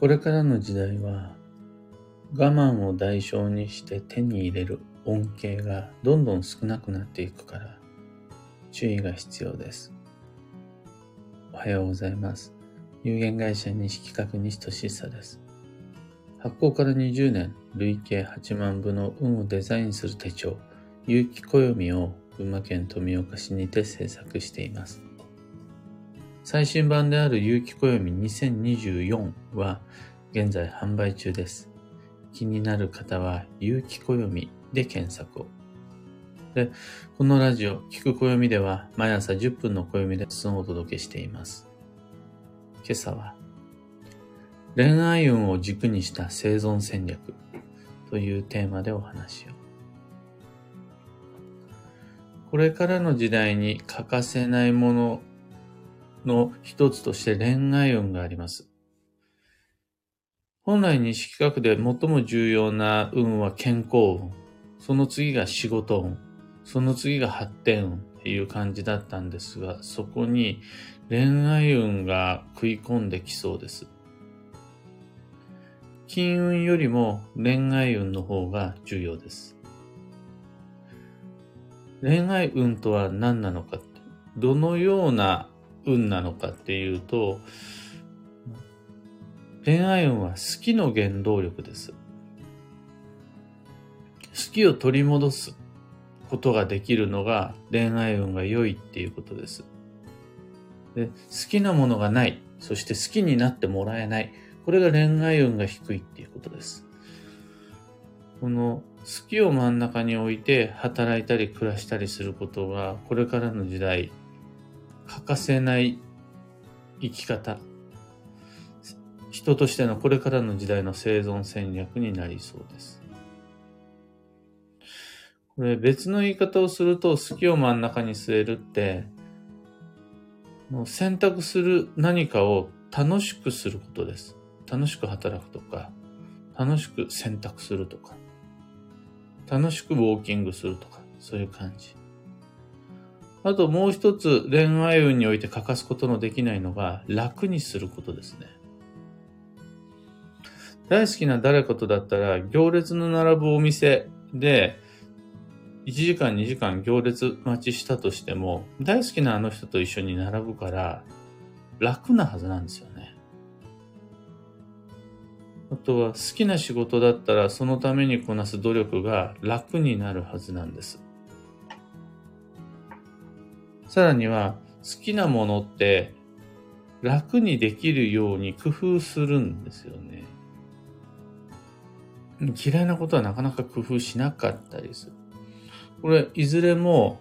これからの時代は我慢を代償にして手に入れる恩恵がどんどん少なくなっていくから注意が必要です。おはようございます。有限会社西企画西俊久です。発行から20年、累計8万部の運をデザインする手帳、有機暦を群馬県富岡市にて制作しています。最新版である有機暦2024は現在販売中です。気になる方は有機暦で検索を。で、このラジオ、聞く暦では毎朝10分の暦レッスンをお届けしています。今朝は恋愛運を軸にした生存戦略というテーマでお話を。これからの時代に欠かせないものの一つとして恋愛運があります。本来西企画で最も重要な運は健康運。その次が仕事運。その次が発展運っていう感じだったんですが、そこに恋愛運が食い込んできそうです。金運よりも恋愛運の方が重要です。恋愛運とは何なのか、どのような運なのかっていうと、恋愛運は好きの原動力です。好きを取り戻すことができるのが恋愛運が良いっていうことです。で好きなものがない、そして好きになってもらえない。これが恋愛運が低いっていうことです。この好きを真ん中に置いて働いたり暮らしたりすることがこれからの時代欠かせない生き方人としてのこれからの時代の生存戦略になりそうです。これ別の言い方をすると好きを真ん中に据えるってもう選択する何かを楽しくすることです。楽しく働くとか、楽しく選択するとか、楽しくウォーキングするとか、そういう感じ。あともう一つ恋愛運において欠かすことのできないのが楽にすることですね。大好きな誰かとだったら行列の並ぶお店で1時間2時間行列待ちしたとしても大好きなあの人と一緒に並ぶから楽なはずなんですよね。あとは好きな仕事だったらそのためにこなす努力が楽になるはずなんです。さらには好きなものって楽にできるように工夫するんですよね。嫌いなことはなかなか工夫しなかったりする。これ、いずれも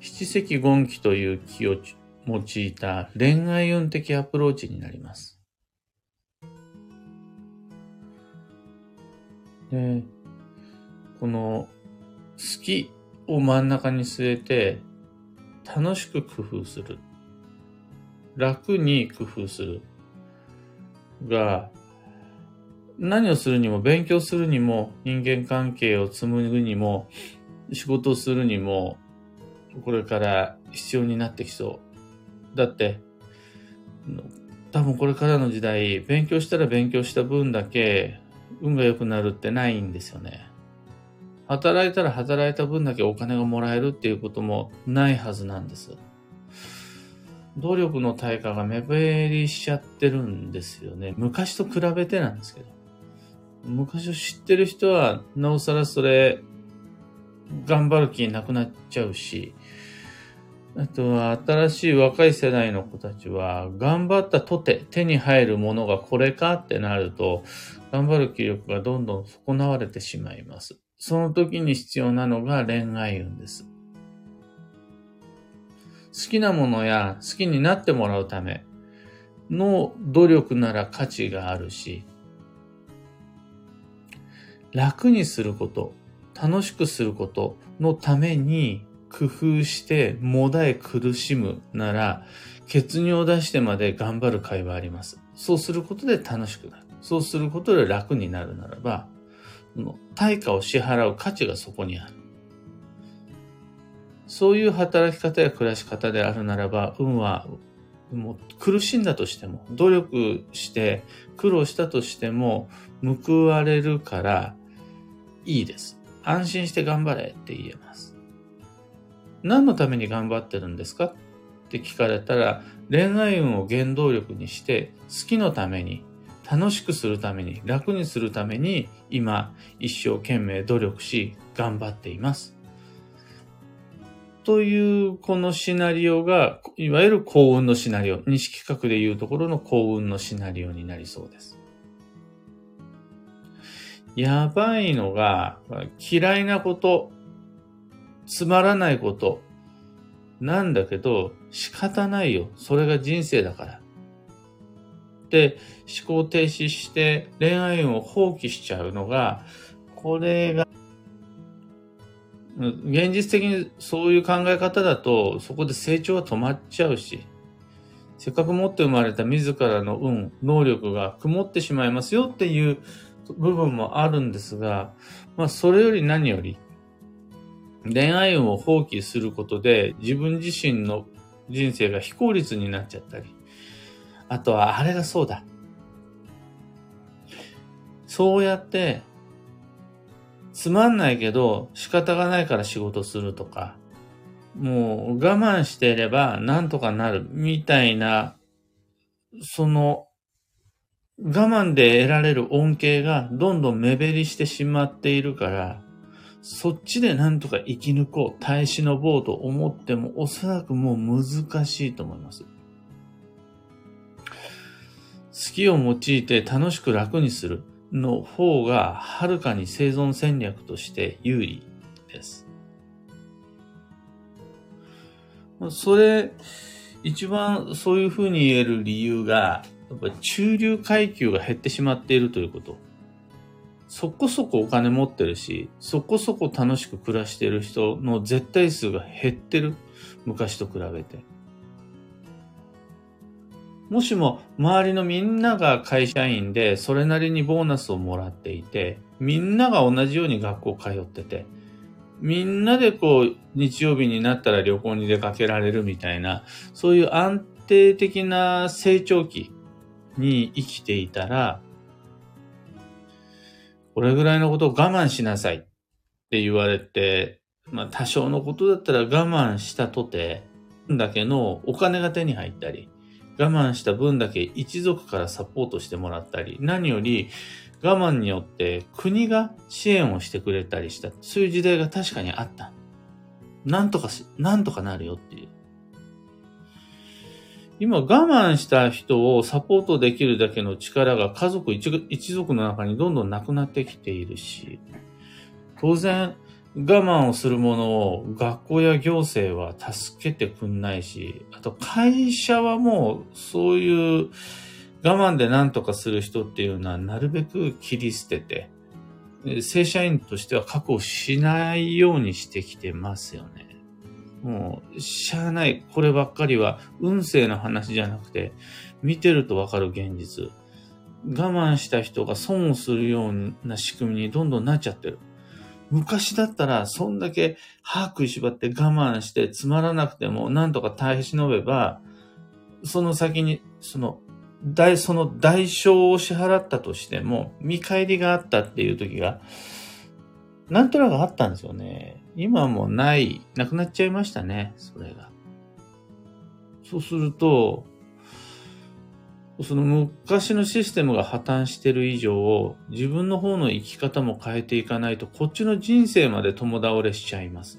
七石権気という気を用いた恋愛運的アプローチになります。で、この好きを真ん中に据えて楽しく工夫する。楽に工夫する。が、何をするにも、勉強するにも、人間関係を紡ぐにも、仕事をするにも、これから必要になってきそう。だって、多分これからの時代、勉強したら勉強した分だけ運が良くなるってないんですよね。働いたら働いた分だけお金がもらえるっていうこともないはずなんです。努力の対価が目減りしちゃってるんですよね。昔と比べてなんですけど。昔を知ってる人は、なおさらそれ、頑張る気なくなっちゃうし、あとは新しい若い世代の子たちは、頑張ったとて手に入るものがこれかってなると、頑張る気力がどんどん損なわれてしまいます。その時に必要なのが恋愛運です。好きなものや好きになってもらうための努力なら価値があるし、楽にすること、楽しくすることのために工夫してもだえ苦しむなら、血尿を出してまで頑張る会はあります。そうすることで楽しくなる。そうすることで楽になるならば、対価を支払う価値がそこにある。そういう働き方や暮らし方であるならば、運はもう苦しんだとしても、努力して苦労したとしても報われるからいいです。安心して頑張れって言えます。何のために頑張ってるんですかって聞かれたら、恋愛運を原動力にして好きのために楽しくするために楽にするために今一生懸命努力し頑張っています。というこのシナリオが、いわゆる幸運のシナリオ、西企画でいうところの幸運のシナリオになりそうです。やばいのが、嫌いなこと、つまらないこと、なんだけど、仕方ないよ。それが人生だから。で、思考停止して恋愛運を放棄しちゃうのが、これが現実的にそういう考え方だと、そこで成長は止まっちゃうし、せっかく持って生まれた自らの運、能力が曇ってしまいますよっていう部分もあるんですが、まあそれより何より、恋愛運を放棄することで自分自身の人生が非効率になっちゃったり、あとはあれがそうだ。そうやってつまんないけど仕方がないから仕事するとか、もう我慢していればなんとかなるみたいな、その我慢で得られる恩恵がどんどん目減りしてしまっているから、そっちでなんとか生き抜こう、耐え忍ぼうと思ってもおそらくもう難しいと思います。好きを用いて楽しく楽にする。の方がはるかに生存戦略として有利です。それ、一番そういうふうに言える理由が、やっぱ中流階級が減ってしまっているということ。そこそこお金持ってるし、そこそこ楽しく暮らしている人の絶対数が減ってる。昔と比べて。もしも周りのみんなが会社員でそれなりにボーナスをもらっていて、みんなが同じように学校通ってて、みんなでこう日曜日になったら旅行に出かけられるみたいな、そういう安定的な成長期に生きていたら、これぐらいのことを我慢しなさいって言われて、まあ多少のことだったら我慢したとて、だけのお金が手に入ったり、我慢した分だけ一族からサポートしてもらったり、何より我慢によって国が支援をしてくれたりした、そういう時代が確かにあった。なんとかし、なんとかなるよっていう。今我慢した人をサポートできるだけの力が家族一一族の中にどんどんなくなってきているし、当然我慢をするものを学校や行政は助けてくんないし、あと会社はもうそういう我慢で何とかする人っていうのはなるべく切り捨てて、正社員としては確保しないようにしてきてますよね。もう、しゃあない。こればっかりは運勢の話じゃなくて、見てるとわかる現実。我慢した人が損をするような仕組みにどんどんなっちゃってる。昔だったら、そんだけ歯食いしばって我慢してつまらなくても、なんとか耐え忍べば、その先に、その、大、その代償を支払ったとしても、見返りがあったっていう時が、なんとなくあったんですよね。今もない、なくなっちゃいましたね、それが。そうすると、その昔のシステムが破綻してる以上、自分の方の生き方も変えていかないと、こっちの人生まで共倒れしちゃいます。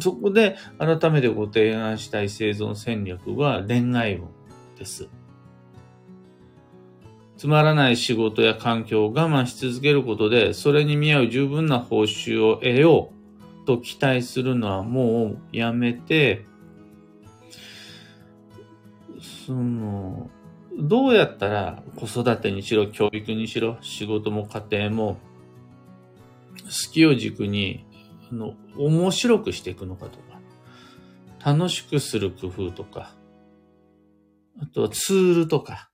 そこで改めてご提案したい生存戦略は恋愛運です。つまらない仕事や環境を我慢し続けることで、それに見合う十分な報酬を得ようと期待するのはもうやめて、その、どうやったら子育てにしろ、教育にしろ、仕事も家庭も、好きを軸に、あの、面白くしていくのかとか、楽しくする工夫とか、あとはツールとか、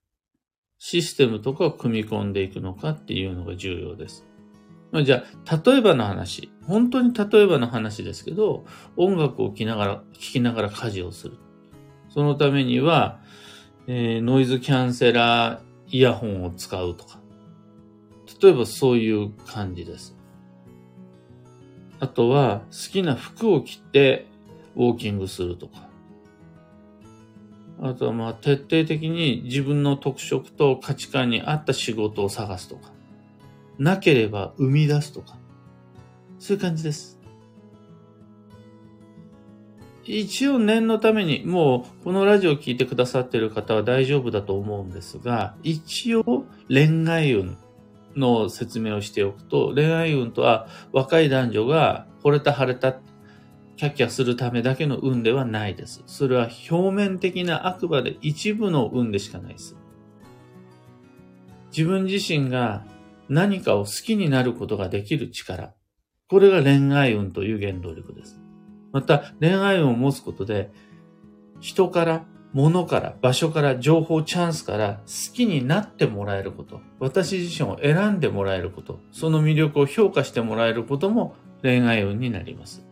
システムとかを組み込んでいくのかっていうのが重要です。ま、じゃあ、例えばの話、本当に例えばの話ですけど、音楽を聴きながら、聴きながら家事をする。そのためには、えー、ノイズキャンセラーイヤホンを使うとか。例えばそういう感じです。あとは好きな服を着てウォーキングするとか。あとはまあ徹底的に自分の特色と価値観に合った仕事を探すとか。なければ生み出すとか。そういう感じです。一応念のために、もうこのラジオを聞いてくださっている方は大丈夫だと思うんですが、一応恋愛運の説明をしておくと、恋愛運とは若い男女が惚れた腫れた、キャッキャするためだけの運ではないです。それは表面的なあくまで一部の運でしかないです。自分自身が何かを好きになることができる力。これが恋愛運という原動力です。また、恋愛運を持つことで、人から、物から、場所から、情報、チャンスから好きになってもらえること、私自身を選んでもらえること、その魅力を評価してもらえることも恋愛運になります。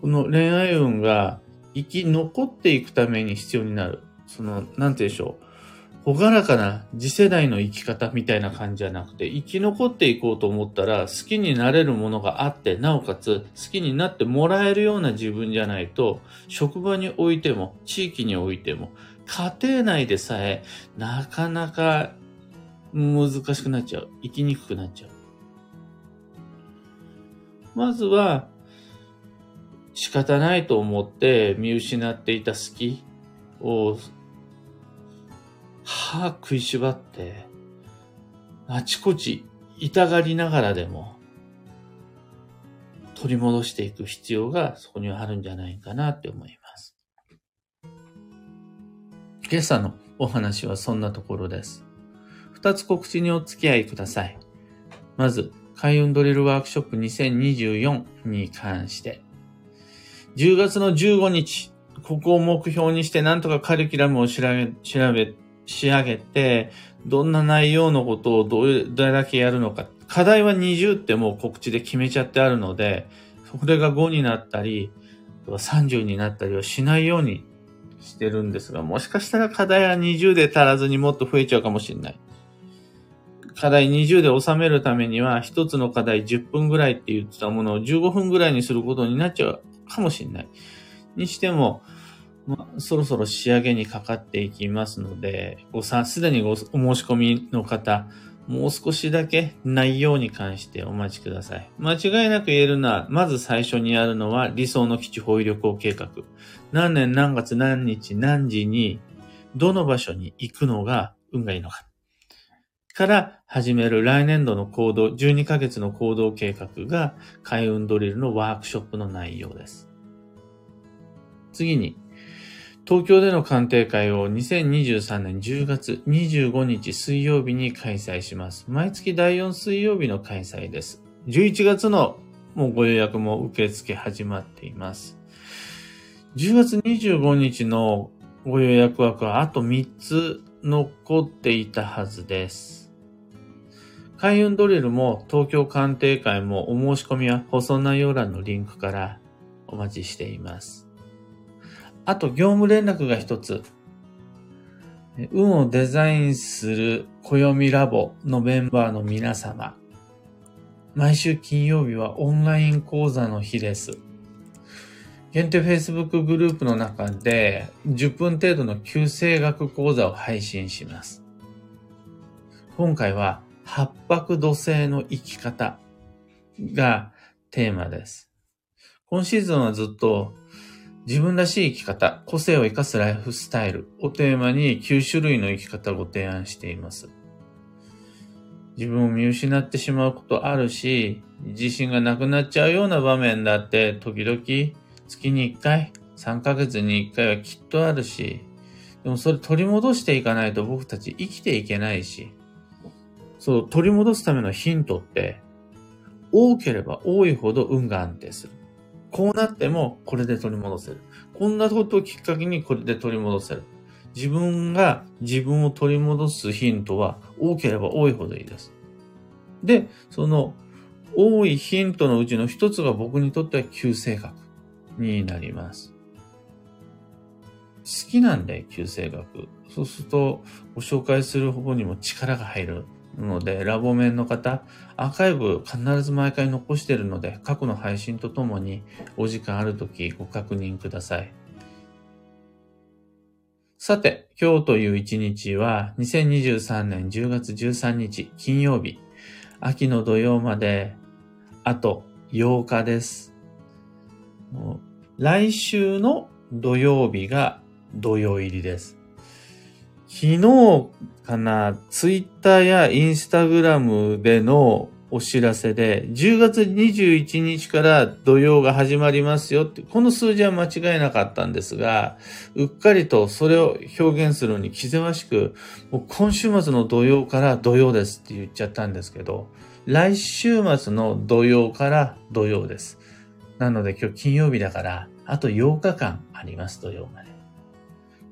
この恋愛運が生き残っていくために必要になる。その、なんて言うんでしょう。ほがらかな次世代の生き方みたいな感じじゃなくて、生き残っていこうと思ったら、好きになれるものがあって、なおかつ好きになってもらえるような自分じゃないと、職場においても、地域においても、家庭内でさえ、なかなか難しくなっちゃう。生きにくくなっちゃう。まずは、仕方ないと思って見失っていた好きを歯食いしばって、あちこち痛がりながらでも、取り戻していく必要がそこにはあるんじゃないかなって思います。今朝のお話はそんなところです。二つ告知にお付き合いください。まず、開運ドリルワークショップ2024に関して、10月の15日、ここを目標にしてなんとかカリキュラムを調べ、調べ仕上げて、どんな内容のことをどれだけやるのか。課題は20ってもう告知で決めちゃってあるので、それが5になったり、30になったりはしないようにしてるんですが、もしかしたら課題は20で足らずにもっと増えちゃうかもしれない。課題20で収めるためには、一つの課題10分ぐらいって言ってたものを15分ぐらいにすることになっちゃうかもしれない。にしても、ま、そろそろ仕上げにかかっていきますので、ごさ、すでにごお申し込みの方、もう少しだけ内容に関してお待ちください。間違いなく言えるのは、まず最初にやるのは理想の基地方位旅行計画。何年何月何日何時に、どの場所に行くのが運がいいのか。から始める来年度の行動、12ヶ月の行動計画が開運ドリルのワークショップの内容です。次に、東京での鑑定会を2023年10月25日水曜日に開催します。毎月第4水曜日の開催です。11月のもうご予約も受付始まっています。10月25日のご予約枠はあと3つ残っていたはずです。開運ドリルも東京鑑定会もお申し込みは放送内容欄のリンクからお待ちしています。あと、業務連絡が一つ。運をデザインする暦ラボのメンバーの皆様。毎週金曜日はオンライン講座の日です。限定 Facebook グループの中で10分程度の旧正学講座を配信します。今回は八白土星の生き方がテーマです。今シーズンはずっと自分らしい生き方、個性を生かすライフスタイルをテーマに9種類の生き方をご提案しています。自分を見失ってしまうことあるし、自信がなくなっちゃうような場面だって時々月に1回、3ヶ月に1回はきっとあるし、でもそれ取り戻していかないと僕たち生きていけないし、そう、取り戻すためのヒントって、多ければ多いほど運が安定する。こうなってもこれで取り戻せる。こんなことをきっかけにこれで取り戻せる。自分が自分を取り戻すヒントは多ければ多いほどいいです。で、その多いヒントのうちの一つが僕にとっては旧性格になります。好きなんで、旧世学。そうすると、ご紹介する方にも力が入るので、ラボ面の方、アーカイブ必ず毎回残してるので、過去の配信とともにお時間あるときご確認ください。さて、今日という一日は2023年10月13日金曜日、秋の土曜まであと8日です。来週の土曜日が土曜入りです。昨日かな、ツイッターやインスタグラムでのお知らせで、10月21日から土曜が始まりますよって、この数字は間違いなかったんですが、うっかりとそれを表現するのに気ぜわしく、もう今週末の土曜から土曜ですって言っちゃったんですけど、来週末の土曜から土曜です。なので今日金曜日だから、あと8日間あります、土曜まで。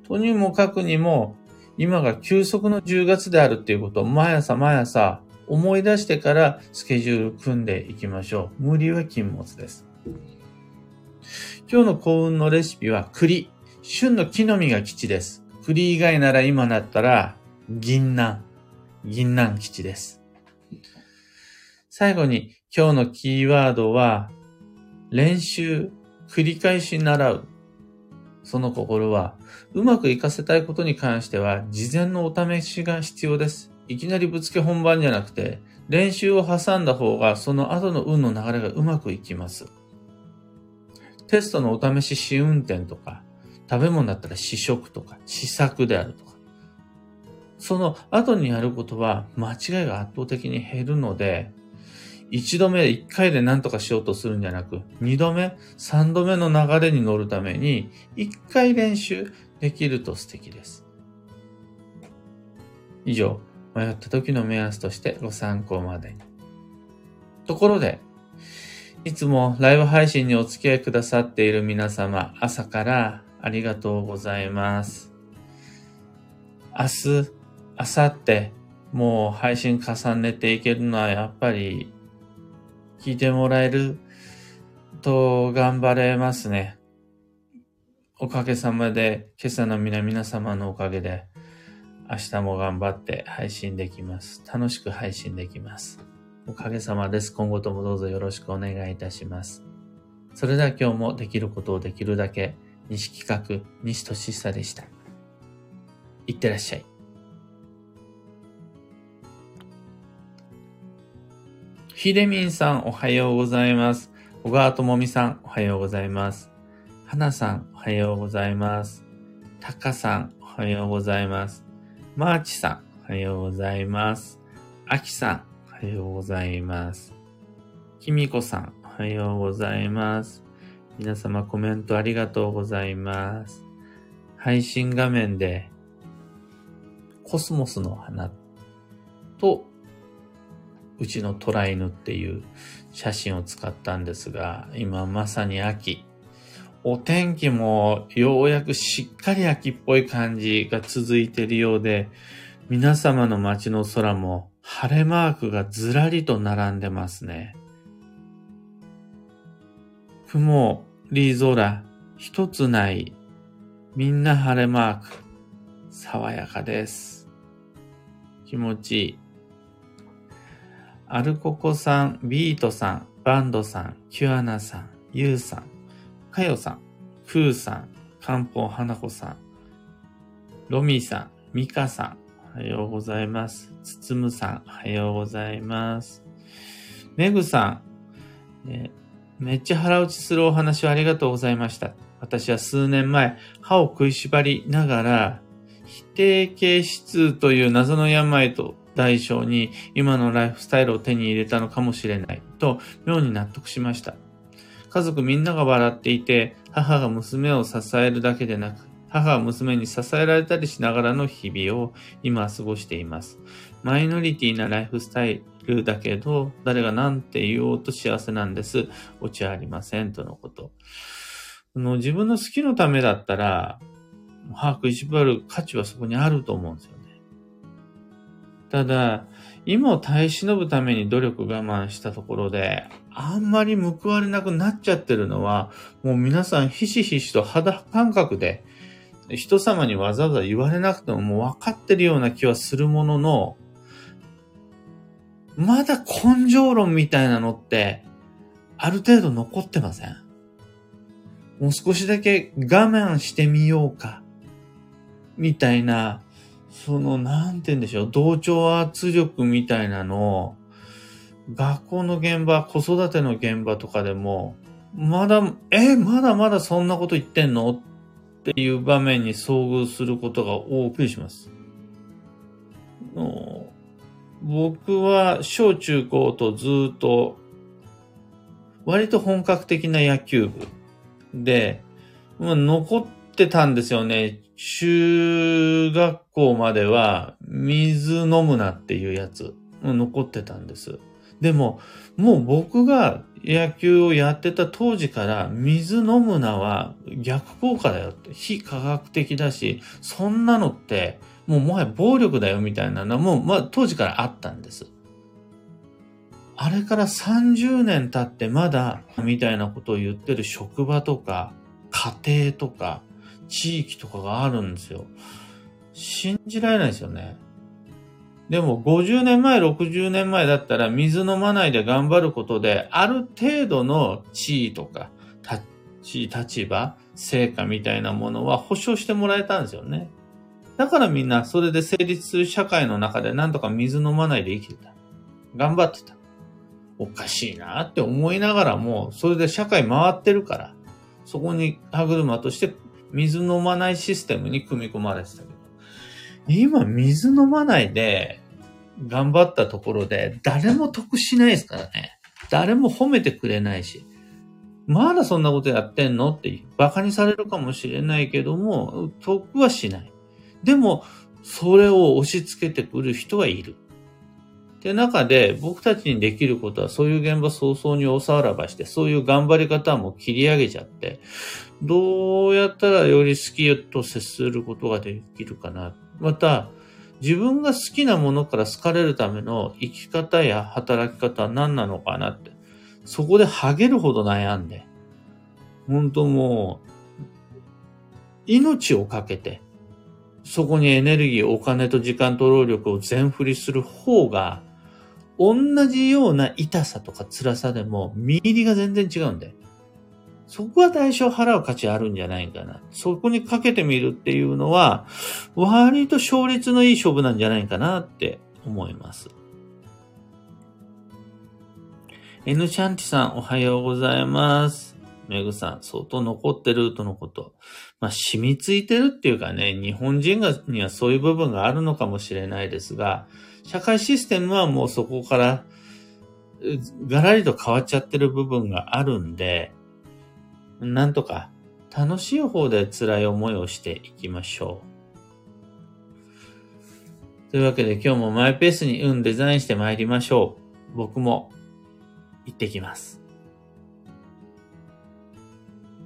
とにもかくにも、今が休息の10月であるっていうことを毎朝毎朝思い出してからスケジュール組んでいきましょう。無理は禁物です。今日の幸運のレシピは栗。旬の木の実が吉です。栗以外なら今だったら銀杏。銀杏吉です。最後に今日のキーワードは練習、繰り返し習う。その心は、うまく活かせたいことに関しては、事前のお試しが必要です。いきなりぶつけ本番じゃなくて、練習を挟んだ方が、その後の運の流れがうまくいきます。テストのお試し試運転とか、食べ物だったら試食とか、試作であるとか。その後にやることは間違いが圧倒的に減るので、一度目、一回で何とかしようとするんじゃなく、二度目、三度目の流れに乗るために、一回練習できると素敵です。以上、迷った時の目安としてご参考までに。ところで、いつもライブ配信にお付き合いくださっている皆様、朝からありがとうございます。明日、明後日、もう配信重ねていけるのはやっぱり聞いてもらえると頑張れますね。おかげさまで、今朝の皆皆様のおかげで、明日も頑張って配信できます。楽しく配信できます。おかげさまです。今後ともどうぞよろしくお願いいたします。それでは今日もできることをできるだけ、西企画、西俊久でした。いってらっしゃい。ひでみんさん、おはようございます。小川ともみさん、おはようございます。はなさん、おはようございます。たかさん、おはようございます。まーちさん、おはようございます。あきさん、おはようございます。きみこさん、おはようございます。皆様コメントありがとうございます。配信画面で、コスモスの花とうちの虎犬っていう写真を使ったんですが、今まさに秋。お天気もようやくしっかり秋っぽい感じが続いているようで、皆様の街の空も晴れマークがずらりと並んでますね。雲、リー空、一つない。みんな晴れマーク。爽やかです。気持ちいい。アルココさん、ビートさん、バンドさん、キュアナさん、ユウさん、カヨさん、フーさん、カンポン花子さん、ロミーさん、ミカさん、おはようございます。つつむさん、おはようございます。メグさん、えめっちゃ腹落ちするお話をありがとうございました。私は数年前、歯を食いしばりながら、否定形質という謎の病と代償に今のライフスタイルを手に入れたのかもしれないと妙に納得しました。家族みんなが笑っていて、母が娘を支えるだけでなく、母は娘に支えられたりしながらの日々を今過ごしています。マイノリティなライフスタイルだけど、誰が何て言おうと幸せなんです。オチはありません。とのこと。の自分の好きのためだったら、歯食いしばる価値はそこにあると思うんですよ。ただ、今を耐え忍ぶために努力我慢したところで、あんまり報われなくなっちゃってるのは、もう皆さんひしひしと肌感覚で人様にわざわざ言われなくてももう分かってるような気はするものの、まだ根性論みたいなのって、ある程度残ってませんもう少しだけ我慢してみようか。みたいな、その、なんて言うんでしょう、同調圧力みたいなのを、学校の現場、子育ての現場とかでも、まだ、え、まだまだそんなこと言ってんの？っていう場面に遭遇することが多くします。僕は小中高とずっと割と本格的な野球部で、ま、残ってたんですよね。中学校までは水飲むなっていうやつ、残ってたんです。でも、もう僕が野球をやってた当時から水飲むなは逆効果だよって、非科学的だし、そんなのってもうもはや暴力だよみたいなのも、まあ、当時からあったんです。あれから30年経ってまだ、みたいなことを言ってる職場とか、家庭とか、地域とかがあるんですよ。信じられないですよね。でも50年前、60年前だったら水飲まないで頑張ることで、ある程度の地位とか、立立場、成果みたいなものは保証してもらえたんですよね。だからみんなそれで成立する社会の中でなんとか水飲まないで生きてた。頑張ってた。おかしいなって思いながらも、それで社会回ってるから、そこに歯車として水飲まないシステムに組み込まれてたけど、今水飲まないで頑張ったところで誰も得しないですからね。誰も褒めてくれないし。まだそんなことやってんのって馬鹿にされるかもしれないけども、得はしない。でも、それを押し付けてくる人はいる。って中で僕たちにできることはそういう現場早々に大騒らばして、そういう頑張り方も切り上げちゃって、どうやったらより好きと接することができるかな。また、自分が好きなものから好かれるための生き方や働き方は何なのかなって。そこでハゲるほど悩んで、本当もう、命をかけて、そこにエネルギー、お金と時間と労力を全振りする方が、同じような痛さとか辛さでも、見入りが全然違うんで。そこは代償払う価値あるんじゃないかな。そこにかけてみるっていうのは、割と勝率のいい勝負なんじゃないかなって思います。N シャンティさん、おはようございます。メグさん、相当残ってるとのこと。まあ、染みついてるっていうかね、日本人がにはそういう部分があるのかもしれないですが、社会システムはもうそこからがらりと変わっちゃってる部分があるんで、なんとか楽しい方で辛い思いをしていきましょう。というわけで今日もマイペースに運デザインして参りましょう。僕も行ってきます。